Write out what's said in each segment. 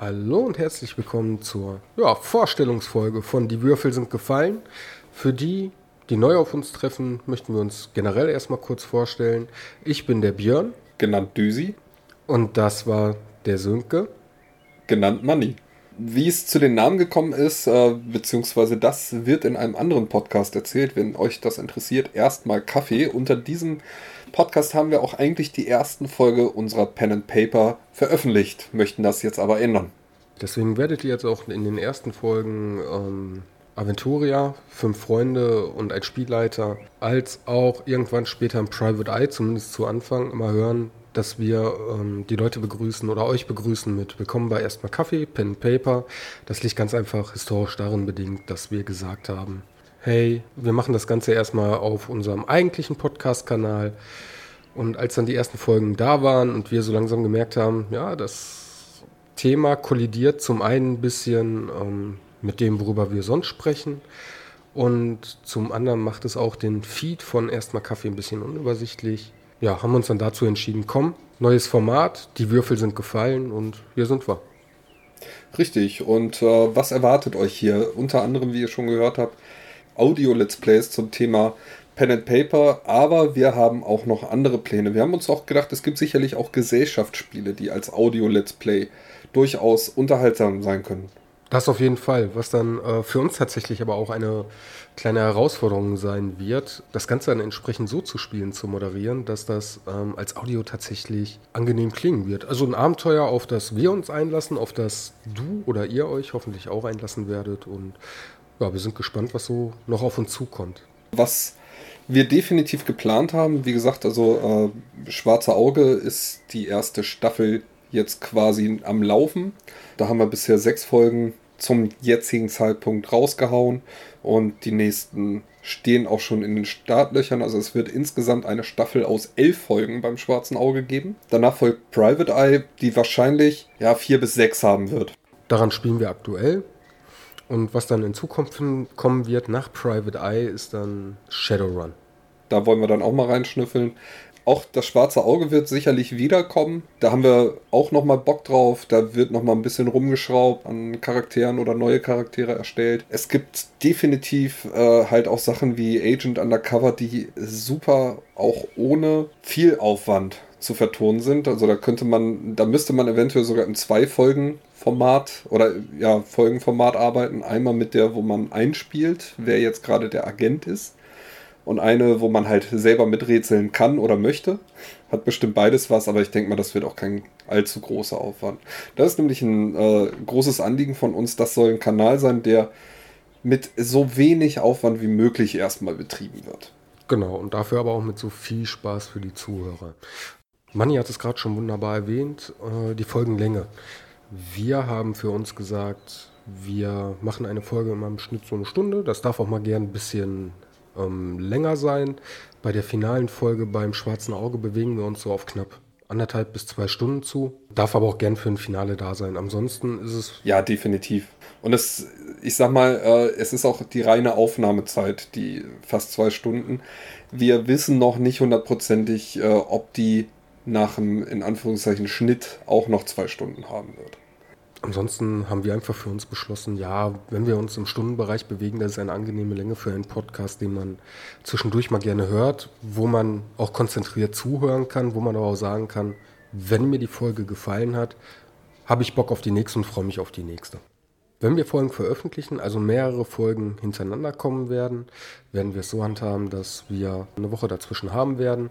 Hallo und herzlich willkommen zur ja, Vorstellungsfolge von Die Würfel sind gefallen. Für die, die neu auf uns treffen, möchten wir uns generell erstmal kurz vorstellen. Ich bin der Björn. Genannt Düsi. Und das war der Sönke. Genannt Manni. Wie es zu den Namen gekommen ist, äh, beziehungsweise das wird in einem anderen Podcast erzählt, wenn euch das interessiert. Erstmal Kaffee. Unter diesem Podcast haben wir auch eigentlich die ersten Folge unserer Pen and Paper veröffentlicht, möchten das jetzt aber ändern. Deswegen werdet ihr jetzt auch in den ersten Folgen ähm, Aventuria, fünf Freunde und ein Spielleiter, als auch irgendwann später ein Private Eye, zumindest zu Anfang, immer hören, dass wir ähm, die Leute begrüßen oder euch begrüßen mit Willkommen bei erstmal Kaffee, Pen Paper. Das liegt ganz einfach historisch darin bedingt, dass wir gesagt haben, hey, wir machen das Ganze erstmal auf unserem eigentlichen Podcast-Kanal. Und als dann die ersten Folgen da waren und wir so langsam gemerkt haben, ja, das Thema kollidiert zum einen ein bisschen ähm, mit dem, worüber wir sonst sprechen. Und zum anderen macht es auch den Feed von Erstmal Kaffee ein bisschen unübersichtlich. Ja, haben uns dann dazu entschieden, komm, neues Format, die Würfel sind gefallen und hier sind wir. Richtig, und äh, was erwartet euch hier? Unter anderem, wie ihr schon gehört habt, Audio-Let's Plays zum Thema Pen and Paper, aber wir haben auch noch andere Pläne. Wir haben uns auch gedacht, es gibt sicherlich auch Gesellschaftsspiele, die als Audio-Let's Play durchaus unterhaltsam sein können. Das auf jeden Fall, was dann äh, für uns tatsächlich aber auch eine kleine Herausforderung sein wird, das Ganze dann entsprechend so zu spielen, zu moderieren, dass das ähm, als Audio tatsächlich angenehm klingen wird. Also ein Abenteuer, auf das wir uns einlassen, auf das du oder ihr euch hoffentlich auch einlassen werdet und ja, wir sind gespannt, was so noch auf uns zukommt. Was wir definitiv geplant haben, wie gesagt, also äh, Schwarze Auge ist die erste Staffel jetzt quasi am Laufen. Da haben wir bisher sechs Folgen zum jetzigen Zeitpunkt rausgehauen und die nächsten stehen auch schon in den Startlöchern. Also es wird insgesamt eine Staffel aus elf Folgen beim Schwarzen Auge geben. Danach folgt Private Eye, die wahrscheinlich ja vier bis sechs haben wird. Daran spielen wir aktuell. Und was dann in Zukunft kommen wird nach Private Eye, ist dann Shadowrun. Da wollen wir dann auch mal reinschnüffeln. Auch das schwarze Auge wird sicherlich wiederkommen. Da haben wir auch noch mal Bock drauf. Da wird noch mal ein bisschen rumgeschraubt an Charakteren oder neue Charaktere erstellt. Es gibt definitiv äh, halt auch Sachen wie Agent Undercover, die super auch ohne viel Aufwand zu vertonen sind. Also da könnte man, da müsste man eventuell sogar in zwei Folgen Format oder ja, Folgenformat arbeiten. Einmal mit der, wo man einspielt, wer jetzt gerade der Agent ist. Und eine, wo man halt selber miträtseln kann oder möchte. Hat bestimmt beides was, aber ich denke mal, das wird auch kein allzu großer Aufwand. Das ist nämlich ein äh, großes Anliegen von uns. Das soll ein Kanal sein, der mit so wenig Aufwand wie möglich erstmal betrieben wird. Genau, und dafür aber auch mit so viel Spaß für die Zuhörer. Manni hat es gerade schon wunderbar erwähnt, äh, die Folgenlänge. Wir haben für uns gesagt, wir machen eine Folge immer im Schnitt so eine Stunde. Das darf auch mal gern ein bisschen ähm, länger sein. Bei der finalen Folge beim Schwarzen Auge bewegen wir uns so auf knapp anderthalb bis zwei Stunden zu. Darf aber auch gern für ein Finale da sein. Ansonsten ist es. Ja, definitiv. Und es, ich sag mal, äh, es ist auch die reine Aufnahmezeit, die fast zwei Stunden. Wir wissen noch nicht hundertprozentig, äh, ob die nach dem, in Anführungszeichen, Schnitt auch noch zwei Stunden haben wird. Ansonsten haben wir einfach für uns beschlossen, ja, wenn wir uns im Stundenbereich bewegen, das ist eine angenehme Länge für einen Podcast, den man zwischendurch mal gerne hört, wo man auch konzentriert zuhören kann, wo man aber auch sagen kann, wenn mir die Folge gefallen hat, habe ich Bock auf die nächste und freue mich auf die nächste. Wenn wir Folgen veröffentlichen, also mehrere Folgen hintereinander kommen werden, werden wir es so handhaben, dass wir eine Woche dazwischen haben werden.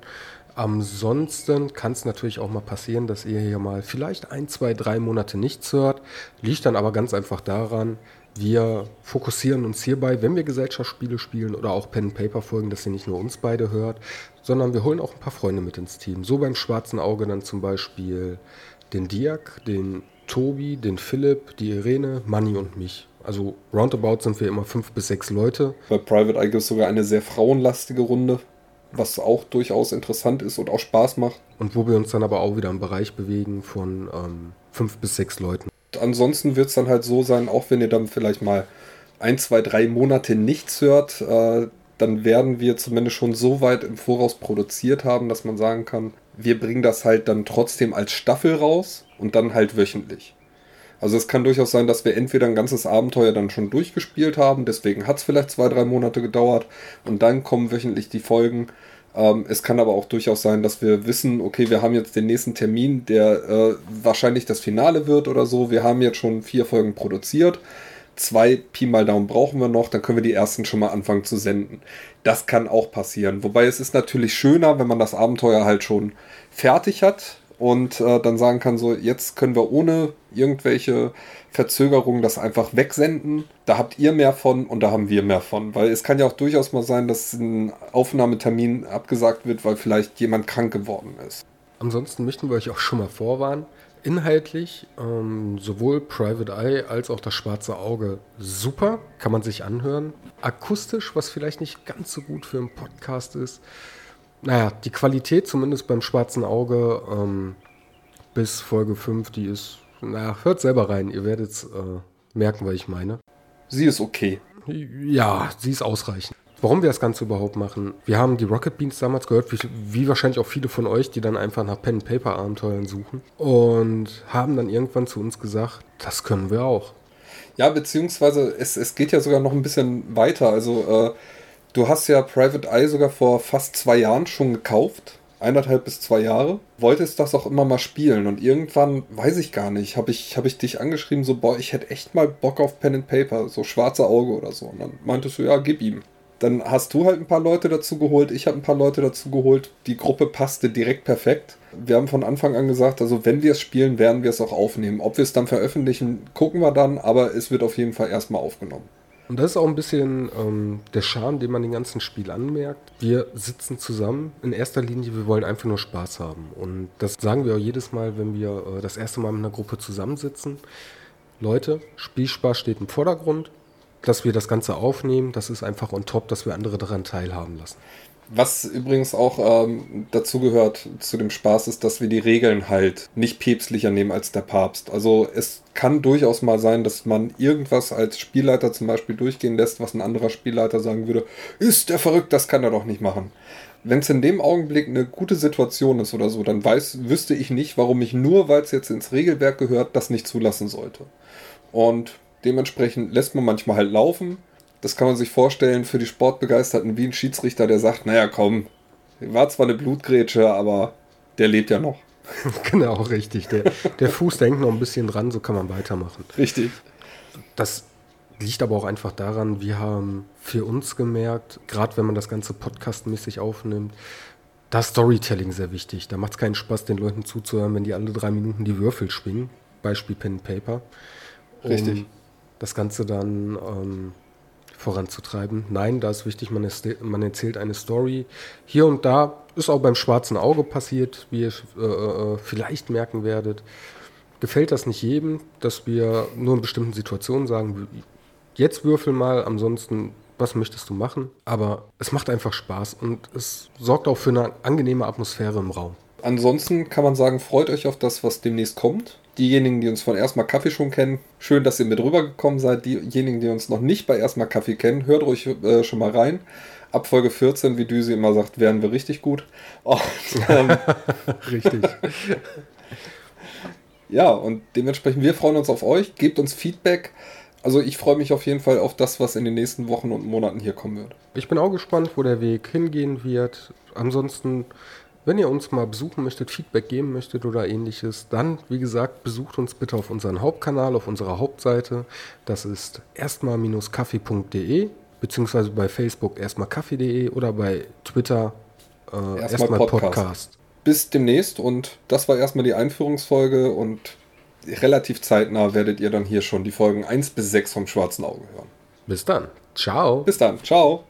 Ansonsten kann es natürlich auch mal passieren, dass ihr hier mal vielleicht ein, zwei, drei Monate nichts hört. Liegt dann aber ganz einfach daran, wir fokussieren uns hierbei, wenn wir Gesellschaftsspiele spielen oder auch Pen-Paper-Folgen, dass ihr nicht nur uns beide hört, sondern wir holen auch ein paar Freunde mit ins Team. So beim Schwarzen Auge dann zum Beispiel den Diak, den Tobi, den Philipp, die Irene, Manni und mich. Also roundabout sind wir immer fünf bis sechs Leute. Bei Private Eye gibt es sogar eine sehr frauenlastige Runde was auch durchaus interessant ist und auch Spaß macht. Und wo wir uns dann aber auch wieder im Bereich bewegen von ähm, fünf bis sechs Leuten. Ansonsten wird es dann halt so sein, auch wenn ihr dann vielleicht mal ein, zwei, drei Monate nichts hört, äh, dann werden wir zumindest schon so weit im Voraus produziert haben, dass man sagen kann, wir bringen das halt dann trotzdem als Staffel raus und dann halt wöchentlich. Also es kann durchaus sein, dass wir entweder ein ganzes Abenteuer dann schon durchgespielt haben, deswegen hat es vielleicht zwei, drei Monate gedauert und dann kommen wöchentlich die Folgen. Ähm, es kann aber auch durchaus sein, dass wir wissen, okay, wir haben jetzt den nächsten Termin, der äh, wahrscheinlich das Finale wird oder so. Wir haben jetzt schon vier Folgen produziert. Zwei Pi mal Daumen brauchen wir noch, dann können wir die ersten schon mal anfangen zu senden. Das kann auch passieren. Wobei es ist natürlich schöner, wenn man das Abenteuer halt schon fertig hat und äh, dann sagen kann, so jetzt können wir ohne irgendwelche Verzögerungen das einfach wegsenden. Da habt ihr mehr von und da haben wir mehr von. Weil es kann ja auch durchaus mal sein, dass ein Aufnahmetermin abgesagt wird, weil vielleicht jemand krank geworden ist. Ansonsten möchten wir euch auch schon mal vorwarnen. Inhaltlich ähm, sowohl Private Eye als auch das schwarze Auge super, kann man sich anhören. Akustisch, was vielleicht nicht ganz so gut für einen Podcast ist. Naja, die Qualität, zumindest beim schwarzen Auge, ähm, bis Folge 5, die ist, naja, hört selber rein, ihr werdet es äh, merken, was ich meine. Sie ist okay. Ja, sie ist ausreichend warum wir das Ganze überhaupt machen. Wir haben die Rocket Beans damals gehört, wie, wie wahrscheinlich auch viele von euch, die dann einfach nach Pen-Paper-Abenteuern suchen und haben dann irgendwann zu uns gesagt, das können wir auch. Ja, beziehungsweise es, es geht ja sogar noch ein bisschen weiter. Also äh, du hast ja Private Eye sogar vor fast zwei Jahren schon gekauft. Eineinhalb bis zwei Jahre. Wolltest das auch immer mal spielen. Und irgendwann, weiß ich gar nicht, habe ich, hab ich dich angeschrieben, so, boah, ich hätte echt mal Bock auf Pen and Paper, so schwarze Auge oder so. Und dann meintest du, ja, gib ihm. Dann hast du halt ein paar Leute dazu geholt, ich habe ein paar Leute dazu geholt. Die Gruppe passte direkt perfekt. Wir haben von Anfang an gesagt, also wenn wir es spielen, werden wir es auch aufnehmen. Ob wir es dann veröffentlichen, gucken wir dann, aber es wird auf jeden Fall erstmal aufgenommen. Und das ist auch ein bisschen ähm, der Charme, den man dem ganzen Spiel anmerkt. Wir sitzen zusammen. In erster Linie, wir wollen einfach nur Spaß haben. Und das sagen wir auch jedes Mal, wenn wir äh, das erste Mal mit einer Gruppe zusammensitzen. Leute, Spielspaß steht im Vordergrund dass wir das Ganze aufnehmen, das ist einfach on top, dass wir andere daran teilhaben lassen. Was übrigens auch ähm, dazu gehört zu dem Spaß ist, dass wir die Regeln halt nicht päpstlicher nehmen als der Papst. Also es kann durchaus mal sein, dass man irgendwas als Spielleiter zum Beispiel durchgehen lässt, was ein anderer Spielleiter sagen würde, ist der verrückt, das kann er doch nicht machen. Wenn es in dem Augenblick eine gute Situation ist oder so, dann weiß, wüsste ich nicht, warum ich nur, weil es jetzt ins Regelwerk gehört, das nicht zulassen sollte. Und Dementsprechend lässt man manchmal halt laufen. Das kann man sich vorstellen für die Sportbegeisterten wie ein Schiedsrichter, der sagt, naja komm, war zwar eine Blutgrätsche, aber der lebt ja noch. genau, richtig. Der, der Fuß, der hängt noch ein bisschen dran, so kann man weitermachen. Richtig. Das liegt aber auch einfach daran, wir haben für uns gemerkt, gerade wenn man das Ganze podcastmäßig aufnimmt, da ist Storytelling sehr wichtig. Da macht es keinen Spaß, den Leuten zuzuhören, wenn die alle drei Minuten die Würfel schwingen. Beispiel Pen and Paper. Um Richtig das Ganze dann ähm, voranzutreiben. Nein, da ist wichtig, man, ist, man, erzählt eine Story. Hier und da ist auch beim schwarzen Auge passiert, wie ihr äh, äh, vielleicht merken werdet. Gefällt das nicht jedem, dass wir nur in bestimmten Situationen sagen, jetzt würfel mal, ansonsten, was möchtest du machen? Aber es macht einfach Spaß und es sorgt auch für eine angenehme Atmosphäre im Raum. Ansonsten kann man sagen, freut euch auf das, was demnächst kommt. Diejenigen, die uns von erstmal Kaffee schon kennen, schön, dass ihr mit rübergekommen seid. Diejenigen, die uns noch nicht bei erstmal Kaffee kennen, hört euch äh, schon mal rein. Ab Folge 14, wie Düsi immer sagt, werden wir richtig gut. Und, ähm, richtig. ja, und dementsprechend, wir freuen uns auf euch. Gebt uns Feedback. Also ich freue mich auf jeden Fall auf das, was in den nächsten Wochen und Monaten hier kommen wird. Ich bin auch gespannt, wo der Weg hingehen wird. Ansonsten wenn ihr uns mal besuchen möchtet, Feedback geben möchtet oder ähnliches, dann, wie gesagt, besucht uns bitte auf unseren Hauptkanal, auf unserer Hauptseite. Das ist erstmal-kaffee.de, beziehungsweise bei Facebook erstmalkaffee.de oder bei Twitter äh, erstmal, erstmal Podcast. Podcast. Bis demnächst und das war erstmal die Einführungsfolge und relativ zeitnah werdet ihr dann hier schon die Folgen 1 bis 6 vom Schwarzen Auge hören. Bis dann. Ciao. Bis dann. Ciao.